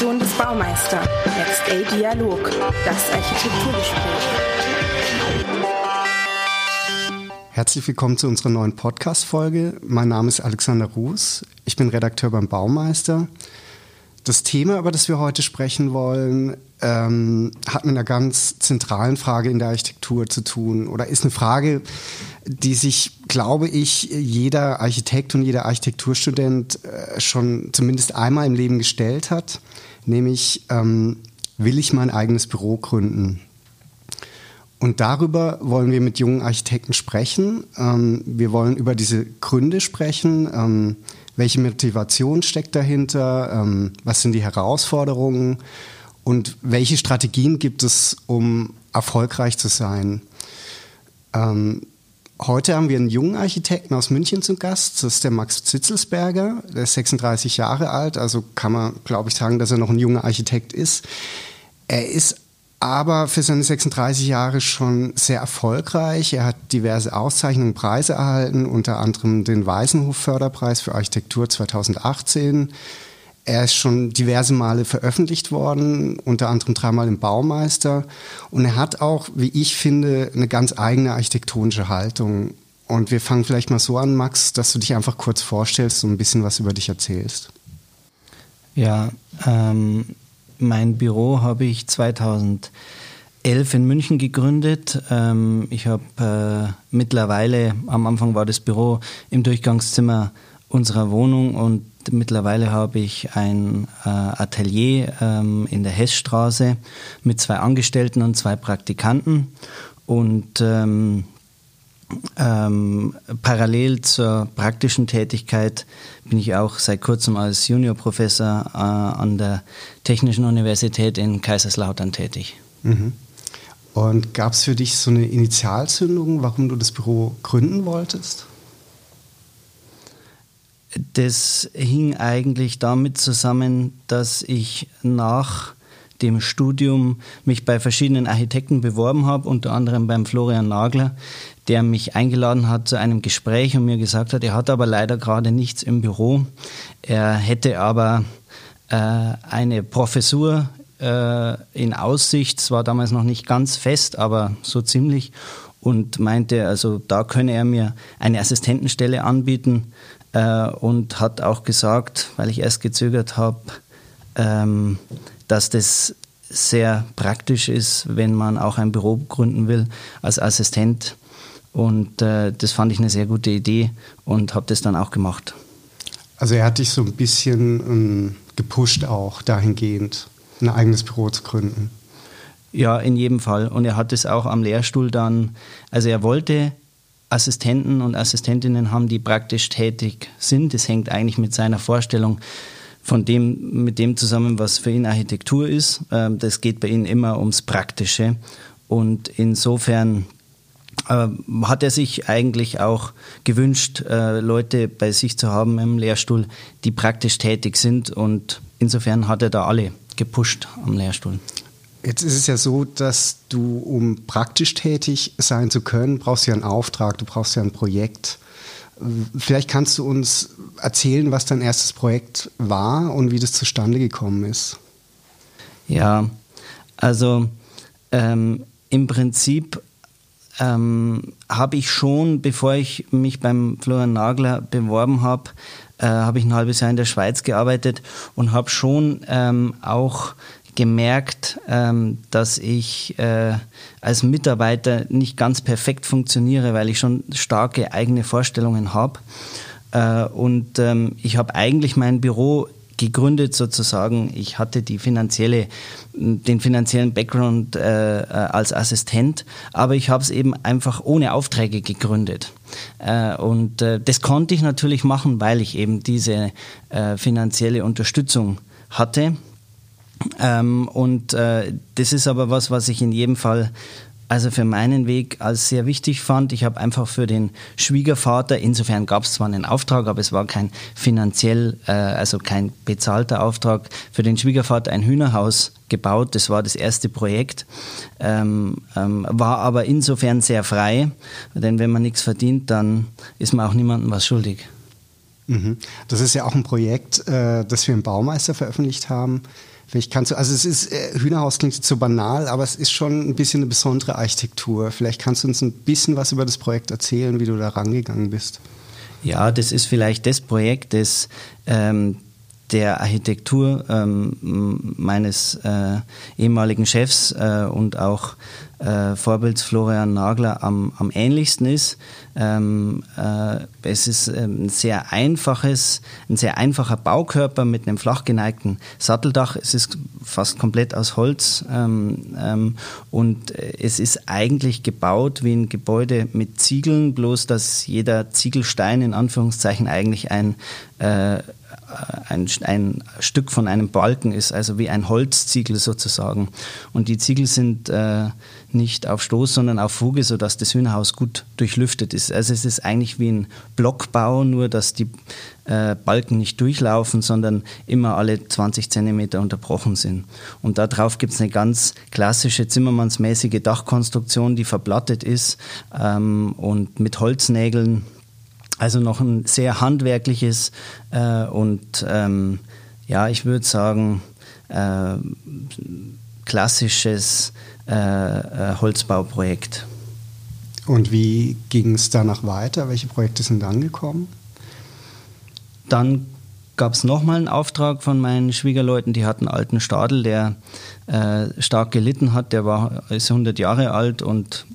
Redaktion des Baumeister. Next A Dialog, das Architekturgespräch. Herzlich willkommen zu unserer neuen Podcast-Folge. Mein Name ist Alexander Ruß. Ich bin Redakteur beim Baumeister. Das Thema, über das wir heute sprechen wollen, ähm, hat mit einer ganz zentralen Frage in der Architektur zu tun oder ist eine Frage, die sich, glaube ich, jeder Architekt und jeder Architekturstudent äh, schon zumindest einmal im Leben gestellt hat, nämlich ähm, will ich mein eigenes Büro gründen? Und darüber wollen wir mit jungen Architekten sprechen. Ähm, wir wollen über diese Gründe sprechen. Ähm, welche Motivation steckt dahinter? Ähm, was sind die Herausforderungen? Und welche Strategien gibt es, um erfolgreich zu sein? Ähm, heute haben wir einen jungen Architekten aus München zu Gast. Das ist der Max Zitzelsberger. Der ist 36 Jahre alt, also kann man, glaube ich, sagen, dass er noch ein junger Architekt ist. Er ist aber für seine 36 Jahre schon sehr erfolgreich. Er hat diverse Auszeichnungen, Preise erhalten, unter anderem den Weißenhof Förderpreis für Architektur 2018. Er ist schon diverse Male veröffentlicht worden, unter anderem dreimal im Baumeister. Und er hat auch, wie ich finde, eine ganz eigene architektonische Haltung. Und wir fangen vielleicht mal so an, Max, dass du dich einfach kurz vorstellst und ein bisschen was über dich erzählst. Ja, ähm, mein Büro habe ich 2011 in München gegründet. Ähm, ich habe äh, mittlerweile, am Anfang war das Büro im Durchgangszimmer unserer Wohnung und mittlerweile habe ich ein äh, Atelier ähm, in der Hessstraße mit zwei Angestellten und zwei Praktikanten und ähm, ähm, parallel zur praktischen Tätigkeit bin ich auch seit kurzem als Juniorprofessor äh, an der Technischen Universität in Kaiserslautern tätig. Mhm. Und gab es für dich so eine Initialzündung, warum du das Büro gründen wolltest? Das hing eigentlich damit zusammen, dass ich nach dem Studium mich bei verschiedenen Architekten beworben habe, unter anderem beim Florian Nagler, der mich eingeladen hat zu einem Gespräch und mir gesagt hat, er hat aber leider gerade nichts im Büro. Er hätte aber äh, eine Professur äh, in Aussicht, es war damals noch nicht ganz fest, aber so ziemlich. Und meinte, also da könne er mir eine Assistentenstelle anbieten äh, und hat auch gesagt, weil ich erst gezögert habe, ähm, dass das sehr praktisch ist, wenn man auch ein Büro gründen will als Assistent und äh, das fand ich eine sehr gute Idee und habe das dann auch gemacht. Also er hat dich so ein bisschen ähm, gepusht auch dahingehend, ein eigenes Büro zu gründen. Ja, in jedem Fall. Und er hat es auch am Lehrstuhl dann, also er wollte Assistenten und Assistentinnen haben, die praktisch tätig sind. Das hängt eigentlich mit seiner Vorstellung von dem, mit dem zusammen, was für ihn Architektur ist. Ähm, das geht bei ihm immer ums Praktische. Und insofern äh, hat er sich eigentlich auch gewünscht, äh, Leute bei sich zu haben im Lehrstuhl, die praktisch tätig sind. Und insofern hat er da alle gepusht am Lehrstuhl. Jetzt ist es ja so, dass du, um praktisch tätig sein zu können, brauchst du ja einen Auftrag, du brauchst ja ein Projekt. Vielleicht kannst du uns erzählen, was dein erstes Projekt war und wie das zustande gekommen ist. Ja, also ähm, im Prinzip ähm, habe ich schon, bevor ich mich beim Florian Nagler beworben habe, äh, habe ich ein halbes Jahr in der Schweiz gearbeitet und habe schon ähm, auch gemerkt, ähm, dass ich äh, als Mitarbeiter nicht ganz perfekt funktioniere, weil ich schon starke eigene Vorstellungen habe. Äh, und ähm, ich habe eigentlich mein Büro gegründet sozusagen. Ich hatte die finanzielle, den finanziellen Background äh, äh als Assistent, aber ich habe es eben einfach ohne Aufträge gegründet. Äh, und äh, das konnte ich natürlich machen, weil ich eben diese äh, finanzielle Unterstützung hatte. Ähm, und äh, das ist aber was, was ich in jedem Fall also für meinen Weg als sehr wichtig fand. Ich habe einfach für den Schwiegervater, insofern gab es zwar einen Auftrag, aber es war kein finanziell, äh, also kein bezahlter Auftrag, für den Schwiegervater ein Hühnerhaus gebaut. Das war das erste Projekt, ähm, ähm, war aber insofern sehr frei, denn wenn man nichts verdient, dann ist man auch niemandem was schuldig. Mhm. Das ist ja auch ein Projekt, äh, das wir im Baumeister veröffentlicht haben. Vielleicht kannst du, also es ist, äh, Hühnerhaus klingt jetzt so banal, aber es ist schon ein bisschen eine besondere Architektur. Vielleicht kannst du uns ein bisschen was über das Projekt erzählen, wie du da rangegangen bist. Ja, das ist vielleicht das Projekt, das ähm, der Architektur ähm, meines äh, ehemaligen Chefs äh, und auch äh, Vorbilds Florian Nagler am, am ähnlichsten ist. Ähm, äh, es ist ähm, ein sehr einfaches, ein sehr einfacher Baukörper mit einem flach geneigten Satteldach. Es ist fast komplett aus Holz ähm, ähm und es ist eigentlich gebaut wie ein Gebäude mit Ziegeln, bloß dass jeder Ziegelstein in Anführungszeichen eigentlich ein äh, ein, ein, Stück von einem Balken ist, also wie ein Holzziegel sozusagen. Und die Ziegel sind äh, nicht auf Stoß, sondern auf Fuge, sodass das Hühnerhaus gut durchlüftet ist. Also es ist eigentlich wie ein Blockbau, nur dass die äh, Balken nicht durchlaufen, sondern immer alle 20 Zentimeter unterbrochen sind. Und darauf gibt es eine ganz klassische Zimmermannsmäßige Dachkonstruktion, die verblattet ist ähm, und mit Holznägeln. Also noch ein sehr handwerkliches äh, und ähm, ja, ich würde sagen, äh, klassisches äh, äh, Holzbauprojekt. Und wie ging es danach weiter? Welche Projekte sind dann gekommen? Dann gab es nochmal einen Auftrag von meinen Schwiegerleuten, die hatten einen alten Stadel, der äh, stark gelitten hat, der war, ist 100 Jahre alt und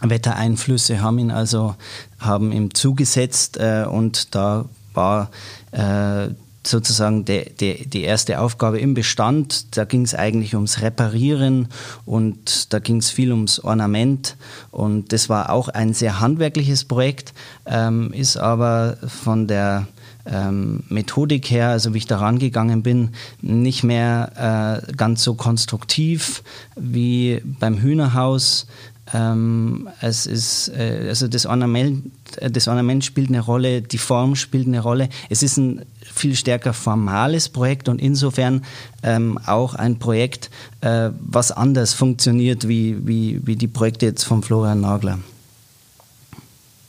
Wettereinflüsse haben ihn also haben ihm zugesetzt äh, und da war äh, sozusagen de, de, die erste Aufgabe im Bestand. Da ging es eigentlich ums Reparieren und da ging es viel ums Ornament. Und das war auch ein sehr handwerkliches Projekt, ähm, ist aber von der ähm, Methodik her, also wie ich da rangegangen bin, nicht mehr äh, ganz so konstruktiv wie beim Hühnerhaus. Ähm, es ist, äh, also das Ornament, äh, das Ornament spielt eine Rolle, die Form spielt eine Rolle. Es ist ein viel stärker formales Projekt und insofern ähm, auch ein Projekt, äh, was anders funktioniert wie, wie, wie die Projekte jetzt von Florian Nagler.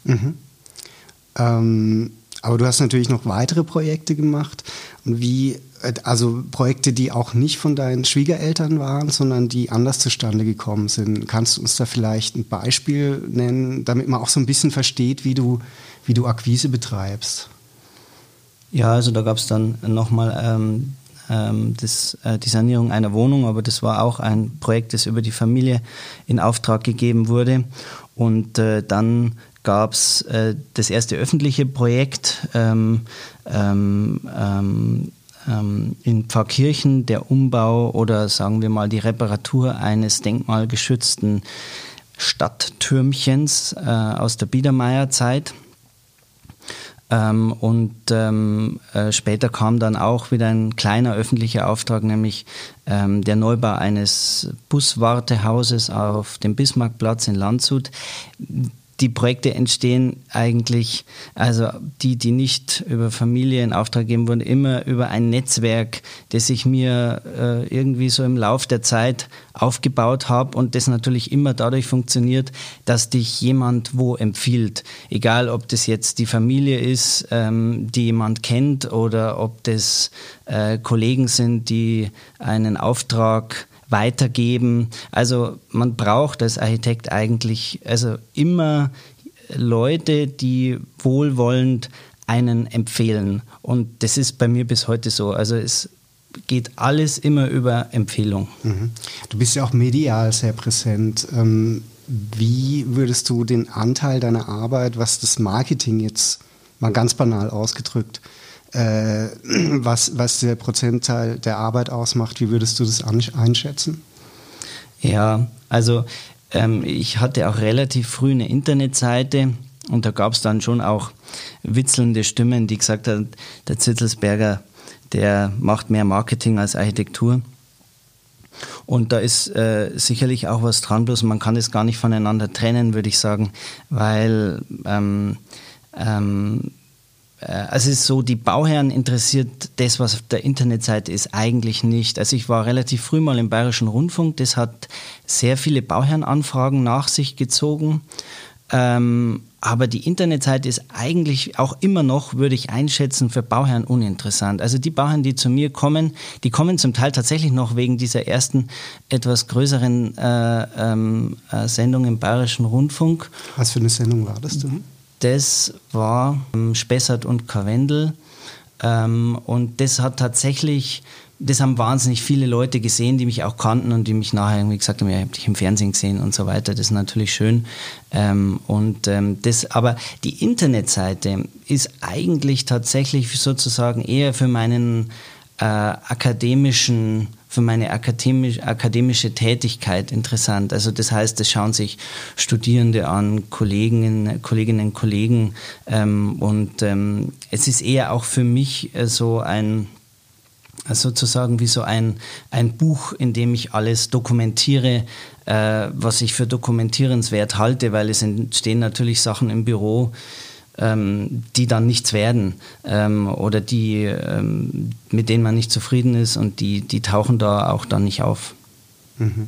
Mhm. Ähm, aber du hast natürlich noch weitere Projekte gemacht. Wie also Projekte, die auch nicht von deinen Schwiegereltern waren, sondern die anders zustande gekommen sind. Kannst du uns da vielleicht ein Beispiel nennen, damit man auch so ein bisschen versteht, wie du, wie du Akquise betreibst? Ja, also da gab es dann nochmal ähm, ähm, äh, die Sanierung einer Wohnung, aber das war auch ein Projekt, das über die Familie in Auftrag gegeben wurde. Und äh, dann gab es äh, das erste öffentliche Projekt. Ähm, ähm, ähm ähm, in Pfarrkirchen der Umbau oder sagen wir mal die Reparatur eines denkmalgeschützten Stadttürmchens äh, aus der Biedermeierzeit. Ähm, und ähm, äh, später kam dann auch wieder ein kleiner öffentlicher Auftrag, nämlich ähm, der Neubau eines Buswartehauses auf dem Bismarckplatz in Landshut die Projekte entstehen eigentlich, also die, die nicht über Familie in Auftrag gegeben wurden, immer über ein Netzwerk, das ich mir äh, irgendwie so im Lauf der Zeit aufgebaut habe und das natürlich immer dadurch funktioniert, dass dich jemand wo empfiehlt. Egal, ob das jetzt die Familie ist, ähm, die jemand kennt oder ob das äh, Kollegen sind, die einen Auftrag weitergeben. Also man braucht als Architekt eigentlich also immer Leute, die wohlwollend einen empfehlen. Und das ist bei mir bis heute so. Also es geht alles immer über Empfehlung. Mhm. Du bist ja auch medial sehr präsent. Ähm, wie würdest du den Anteil deiner Arbeit, was das Marketing jetzt mal ganz banal ausgedrückt, äh, was, was der Prozentteil der Arbeit ausmacht. Wie würdest du das einschätzen? Ja, also ähm, ich hatte auch relativ früh eine Internetseite und da gab es dann schon auch witzelnde Stimmen, die gesagt haben, der Zitzelsberger, der macht mehr Marketing als Architektur. Und da ist äh, sicherlich auch was dran, bloß man kann es gar nicht voneinander trennen, würde ich sagen, weil ähm, ähm, äh, also es ist so, die Bauherren interessiert das, was auf der Internetseite ist, eigentlich nicht. Also ich war relativ früh mal im Bayerischen Rundfunk, das hat sehr viele Bauherrenanfragen nach sich gezogen. Ähm, aber die Internetseite ist eigentlich auch immer noch, würde ich einschätzen, für Bauherren uninteressant. Also die Bauherren, die zu mir kommen, die kommen zum Teil tatsächlich noch wegen dieser ersten etwas größeren äh, ähm, äh, Sendung im Bayerischen Rundfunk. Was für eine Sendung war das denn? Das war ähm, Spessart und Karwendel. Ähm, und das hat tatsächlich das haben wahnsinnig viele Leute gesehen, die mich auch kannten und die mich nachher irgendwie gesagt haben, ja, ich habe dich im Fernsehen gesehen und so weiter. Das ist natürlich schön. Ähm, und das, aber die Internetseite ist eigentlich tatsächlich sozusagen eher für meinen äh, akademischen für meine akademisch, akademische Tätigkeit interessant. Also das heißt, das schauen sich Studierende an, Kolleginnen, Kolleginnen, Kollegen ähm, und ähm, es ist eher auch für mich äh, so ein sozusagen wie so ein, ein Buch, in dem ich alles dokumentiere, äh, was ich für dokumentierenswert halte, weil es entstehen natürlich Sachen im Büro, ähm, die dann nichts werden ähm, oder die, ähm, mit denen man nicht zufrieden ist und die, die tauchen da auch dann nicht auf. Mhm.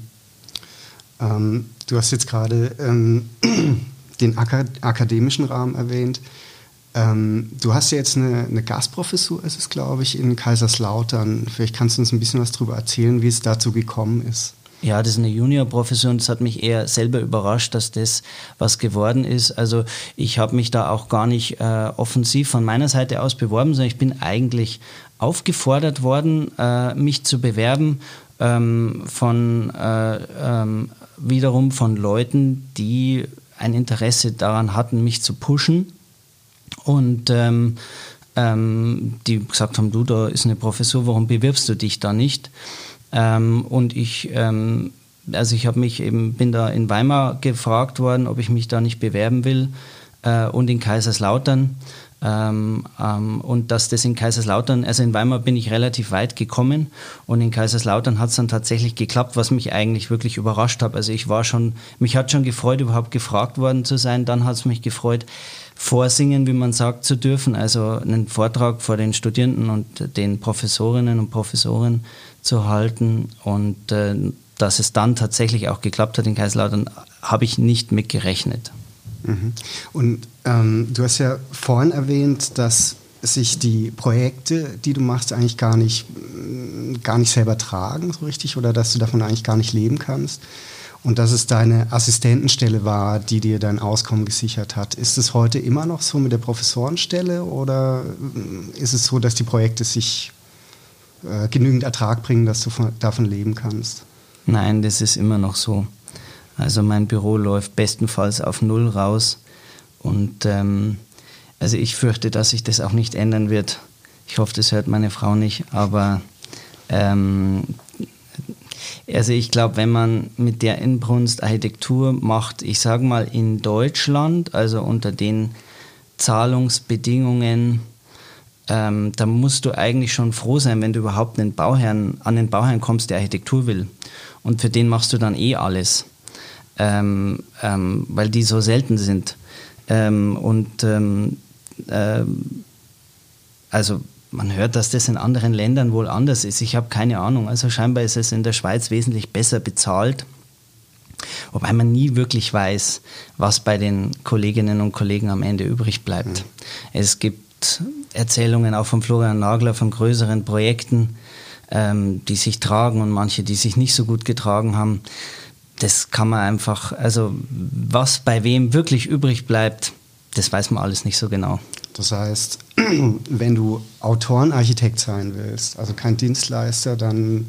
Ähm, du hast jetzt gerade ähm, den akademischen Rahmen erwähnt. Ähm, du hast ja jetzt eine, eine Gastprofessur, ist es glaube ich, in Kaiserslautern. Vielleicht kannst du uns ein bisschen was darüber erzählen, wie es dazu gekommen ist. Ja, das ist eine Juniorprofessur und es hat mich eher selber überrascht, dass das was geworden ist. Also ich habe mich da auch gar nicht äh, offensiv von meiner Seite aus beworben, sondern ich bin eigentlich aufgefordert worden, äh, mich zu bewerben ähm, von äh, ähm, wiederum von Leuten, die ein Interesse daran hatten, mich zu pushen und ähm, ähm, die gesagt haben, du, da ist eine Professur, warum bewirbst du dich da nicht? Ähm, und ich, ähm, also ich habe mich eben, bin da in Weimar gefragt worden, ob ich mich da nicht bewerben will äh, und in Kaiserslautern. Ähm, ähm, und dass das in Kaiserslautern, also in Weimar bin ich relativ weit gekommen und in Kaiserslautern hat es dann tatsächlich geklappt, was mich eigentlich wirklich überrascht hat. Also ich war schon, mich hat schon gefreut, überhaupt gefragt worden zu sein. Dann hat es mich gefreut, vorsingen, wie man sagt, zu dürfen, also einen Vortrag vor den Studierenden und den Professorinnen und Professoren zu und äh, dass es dann tatsächlich auch geklappt hat in Kaiserslautern, habe ich nicht mit gerechnet. Mhm. Und ähm, du hast ja vorhin erwähnt, dass sich die Projekte, die du machst, eigentlich gar nicht, gar nicht selber tragen, so richtig, oder dass du davon eigentlich gar nicht leben kannst und dass es deine Assistentenstelle war, die dir dein Auskommen gesichert hat. Ist es heute immer noch so mit der Professorenstelle oder äh, ist es so, dass die Projekte sich äh, genügend Ertrag bringen, dass du von, davon leben kannst? Nein, das ist immer noch so. Also mein Büro läuft bestenfalls auf Null raus und ähm, also ich fürchte, dass sich das auch nicht ändern wird. Ich hoffe, das hört meine Frau nicht, aber ähm, also ich glaube, wenn man mit der Inbrunst Architektur macht, ich sage mal in Deutschland, also unter den Zahlungsbedingungen, ähm, da musst du eigentlich schon froh sein, wenn du überhaupt einen Bauherrn, an den Bauherrn kommst, der Architektur will. Und für den machst du dann eh alles, ähm, ähm, weil die so selten sind. Ähm, und ähm, äh, also man hört, dass das in anderen Ländern wohl anders ist. Ich habe keine Ahnung. Also scheinbar ist es in der Schweiz wesentlich besser bezahlt. Wobei man nie wirklich weiß, was bei den Kolleginnen und Kollegen am Ende übrig bleibt. Mhm. Es gibt Erzählungen auch von Florian Nagler von größeren Projekten, ähm, die sich tragen und manche, die sich nicht so gut getragen haben. Das kann man einfach, also was bei wem wirklich übrig bleibt, das weiß man alles nicht so genau. Das heißt, wenn du Autorenarchitekt sein willst, also kein Dienstleister, dann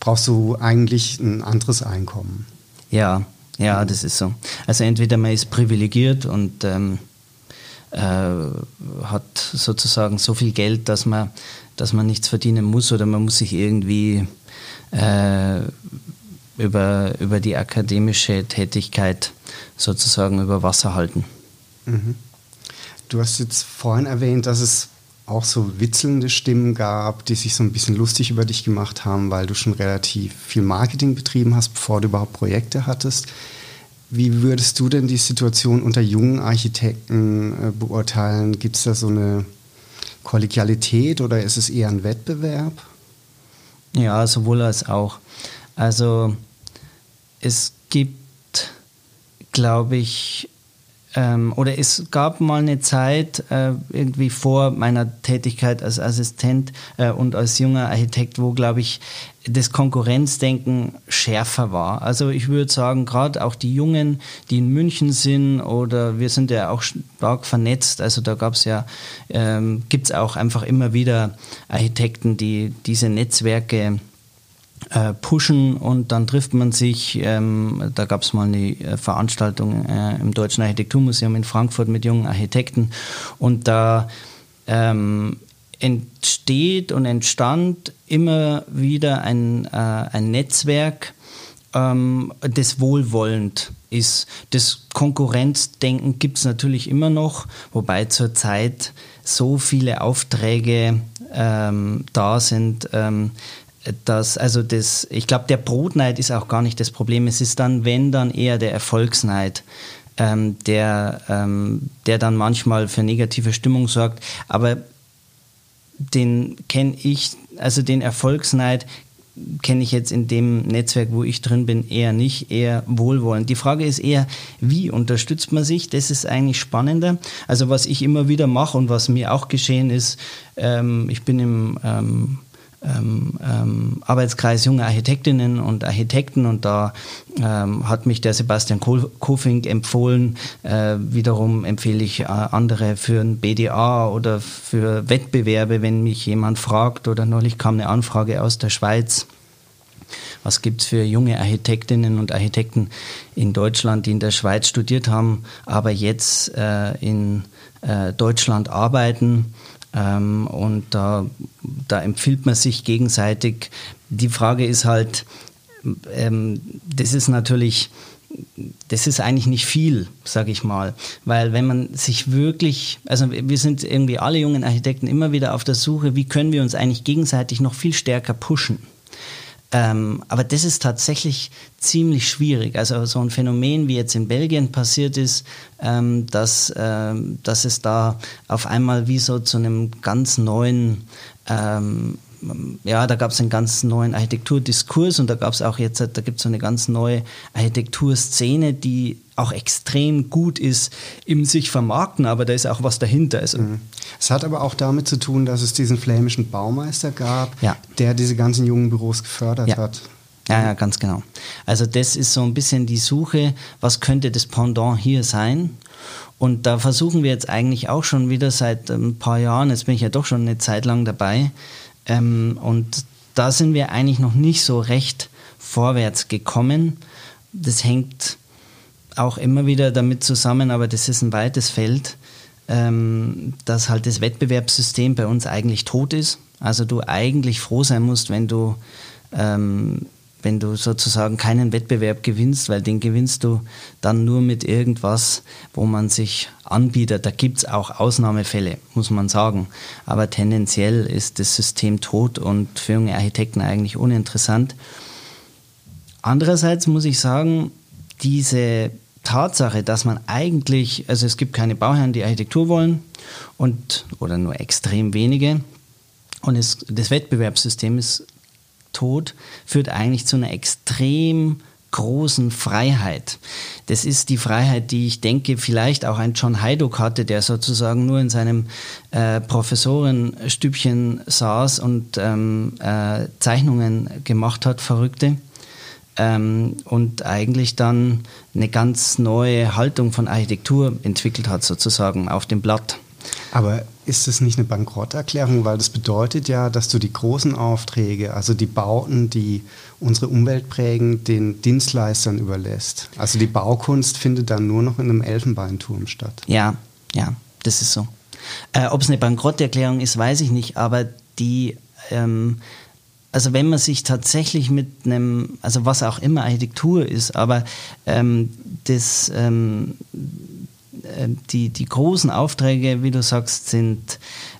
brauchst du eigentlich ein anderes Einkommen. Ja, ja, das ist so. Also entweder man ist privilegiert und ähm, äh, hat sozusagen so viel Geld, dass man, dass man nichts verdienen muss oder man muss sich irgendwie äh, über, über die akademische Tätigkeit sozusagen über Wasser halten. Mhm. Du hast jetzt vorhin erwähnt, dass es auch so witzelnde Stimmen gab, die sich so ein bisschen lustig über dich gemacht haben, weil du schon relativ viel Marketing betrieben hast, bevor du überhaupt Projekte hattest. Wie würdest du denn die Situation unter jungen Architekten äh, beurteilen? Gibt es da so eine Kollegialität oder ist es eher ein Wettbewerb? Ja, sowohl als auch. Also es gibt, glaube ich, ähm, oder es gab mal eine Zeit, äh, irgendwie vor meiner Tätigkeit als Assistent äh, und als junger Architekt, wo, glaube ich, das Konkurrenzdenken schärfer war. Also ich würde sagen, gerade auch die Jungen, die in München sind oder wir sind ja auch stark vernetzt, also da gab es ja, ähm, gibt es auch einfach immer wieder Architekten, die diese Netzwerke äh, pushen und dann trifft man sich. Ähm, da gab es mal eine äh, Veranstaltung äh, im Deutschen Architekturmuseum in Frankfurt mit jungen Architekten und da ähm, entsteht und entstand immer wieder ein, äh, ein Netzwerk, ähm, das wohlwollend ist. Das Konkurrenzdenken gibt es natürlich immer noch, wobei zurzeit so viele Aufträge ähm, da sind, ähm, dass, also das, ich glaube, der Brotneid ist auch gar nicht das Problem. Es ist dann, wenn dann eher der Erfolgsneid, ähm, der, ähm, der dann manchmal für negative Stimmung sorgt. Aber den kenne ich, also den Erfolgsneid kenne ich jetzt in dem Netzwerk, wo ich drin bin, eher nicht, eher wohlwollend. Die Frage ist eher, wie unterstützt man sich? Das ist eigentlich spannender. Also was ich immer wieder mache und was mir auch geschehen ist, ähm, ich bin im ähm, ähm, Arbeitskreis junge Architektinnen und Architekten und da ähm, hat mich der Sebastian Kofink empfohlen. Äh, wiederum empfehle ich äh, andere für ein BDA oder für Wettbewerbe, wenn mich jemand fragt oder neulich kam eine Anfrage aus der Schweiz. Was gibt es für junge Architektinnen und Architekten in Deutschland, die in der Schweiz studiert haben, aber jetzt äh, in äh, Deutschland arbeiten? Ähm, und da, da empfiehlt man sich gegenseitig. Die Frage ist halt, ähm, das ist natürlich, das ist eigentlich nicht viel, sage ich mal, weil wenn man sich wirklich, also wir sind irgendwie alle jungen Architekten immer wieder auf der Suche, wie können wir uns eigentlich gegenseitig noch viel stärker pushen. Ähm, aber das ist tatsächlich ziemlich schwierig. Also so ein Phänomen, wie jetzt in Belgien passiert ist, ähm, dass, ähm, dass es da auf einmal wie so zu einem ganz neuen ähm, ja, da gab es einen ganz neuen Architekturdiskurs und da gab es auch jetzt, da gibt es so eine ganz neue Architekturszene, die auch extrem gut ist im sich vermarkten, aber da ist auch was dahinter. Also mhm. Es hat aber auch damit zu tun, dass es diesen flämischen Baumeister gab, ja. der diese ganzen jungen Büros gefördert ja. hat. Ja, ja, ganz genau. Also das ist so ein bisschen die Suche, was könnte das Pendant hier sein? Und da versuchen wir jetzt eigentlich auch schon wieder seit ein paar Jahren, jetzt bin ich ja doch schon eine Zeit lang dabei, ähm, und da sind wir eigentlich noch nicht so recht vorwärts gekommen. Das hängt auch immer wieder damit zusammen, aber das ist ein weites Feld, ähm, dass halt das Wettbewerbssystem bei uns eigentlich tot ist. Also du eigentlich froh sein musst, wenn du ähm, wenn du sozusagen keinen Wettbewerb gewinnst, weil den gewinnst du dann nur mit irgendwas, wo man sich anbietet. Da gibt es auch Ausnahmefälle, muss man sagen. Aber tendenziell ist das System tot und für junge Architekten eigentlich uninteressant. Andererseits muss ich sagen, diese Tatsache, dass man eigentlich, also es gibt keine Bauherren, die Architektur wollen und oder nur extrem wenige. Und es, das Wettbewerbssystem ist Tod führt eigentlich zu einer extrem großen Freiheit. Das ist die Freiheit, die ich denke, vielleicht auch ein John Haydock hatte, der sozusagen nur in seinem äh, Professorenstübchen saß und ähm, äh, Zeichnungen gemacht hat, verrückte. Ähm, und eigentlich dann eine ganz neue Haltung von Architektur entwickelt hat, sozusagen auf dem Blatt. Aber ist das nicht eine Bankrotterklärung? Weil das bedeutet ja, dass du die großen Aufträge, also die Bauten, die unsere Umwelt prägen, den Dienstleistern überlässt. Also die Baukunst findet dann nur noch in einem Elfenbeinturm statt. Ja, ja, das ist so. Äh, Ob es eine Bankrotterklärung ist, weiß ich nicht, aber die, ähm, also wenn man sich tatsächlich mit einem, also was auch immer Architektur ist, aber ähm, das, ähm, äh, die, die großen Aufträge, wie du sagst, sind,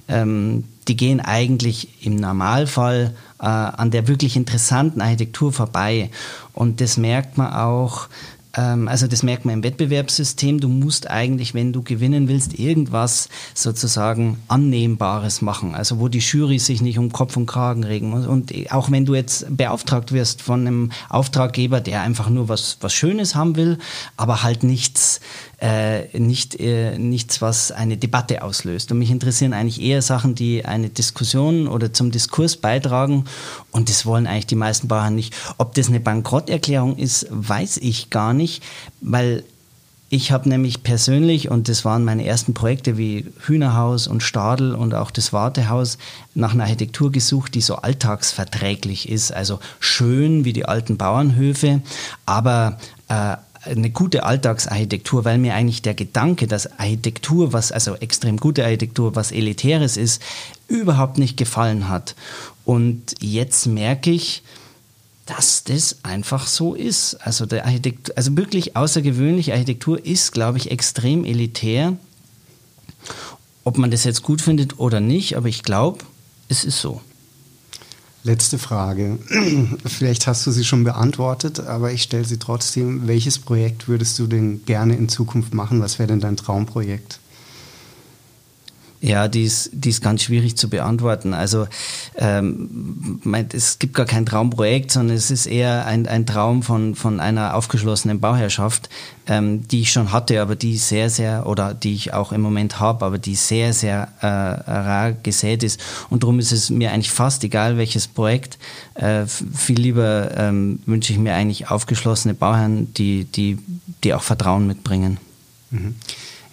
ähm, die gehen eigentlich im Normalfall äh, an der wirklich interessanten Architektur vorbei. Und das merkt man auch, ähm, also das merkt man im Wettbewerbssystem. Du musst eigentlich, wenn du gewinnen willst, irgendwas sozusagen Annehmbares machen. Also wo die Jury sich nicht um Kopf und Kragen regen muss. Und auch wenn du jetzt beauftragt wirst von einem Auftraggeber, der einfach nur was, was Schönes haben will, aber halt nichts äh, nicht, äh, nichts, was eine Debatte auslöst. Und mich interessieren eigentlich eher Sachen, die eine Diskussion oder zum Diskurs beitragen. Und das wollen eigentlich die meisten Bauern nicht. Ob das eine Bankrotterklärung ist, weiß ich gar nicht, weil ich habe nämlich persönlich, und das waren meine ersten Projekte wie Hühnerhaus und Stadel und auch das Wartehaus, nach einer Architektur gesucht, die so alltagsverträglich ist. Also schön wie die alten Bauernhöfe, aber äh, eine gute Alltagsarchitektur, weil mir eigentlich der Gedanke, dass Architektur, was also extrem gute Architektur, was elitäres ist, überhaupt nicht gefallen hat. Und jetzt merke ich, dass das einfach so ist. Also, der Architekt, also wirklich außergewöhnliche Architektur ist, glaube ich, extrem elitär. Ob man das jetzt gut findet oder nicht, aber ich glaube, es ist so. Letzte Frage. Vielleicht hast du sie schon beantwortet, aber ich stelle sie trotzdem. Welches Projekt würdest du denn gerne in Zukunft machen? Was wäre denn dein Traumprojekt? Ja, die ist, die ist ganz schwierig zu beantworten. Also ähm, es gibt gar kein Traumprojekt, sondern es ist eher ein, ein Traum von, von einer aufgeschlossenen Bauherrschaft, ähm, die ich schon hatte, aber die sehr, sehr, oder die ich auch im Moment habe, aber die sehr, sehr äh, rar gesät ist. Und darum ist es mir eigentlich fast egal, welches Projekt. Äh, viel lieber ähm, wünsche ich mir eigentlich aufgeschlossene Bauherren, die, die, die auch Vertrauen mitbringen. Mhm.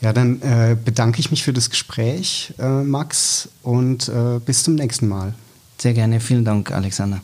Ja, dann äh, bedanke ich mich für das Gespräch, äh, Max, und äh, bis zum nächsten Mal. Sehr gerne. Vielen Dank, Alexander.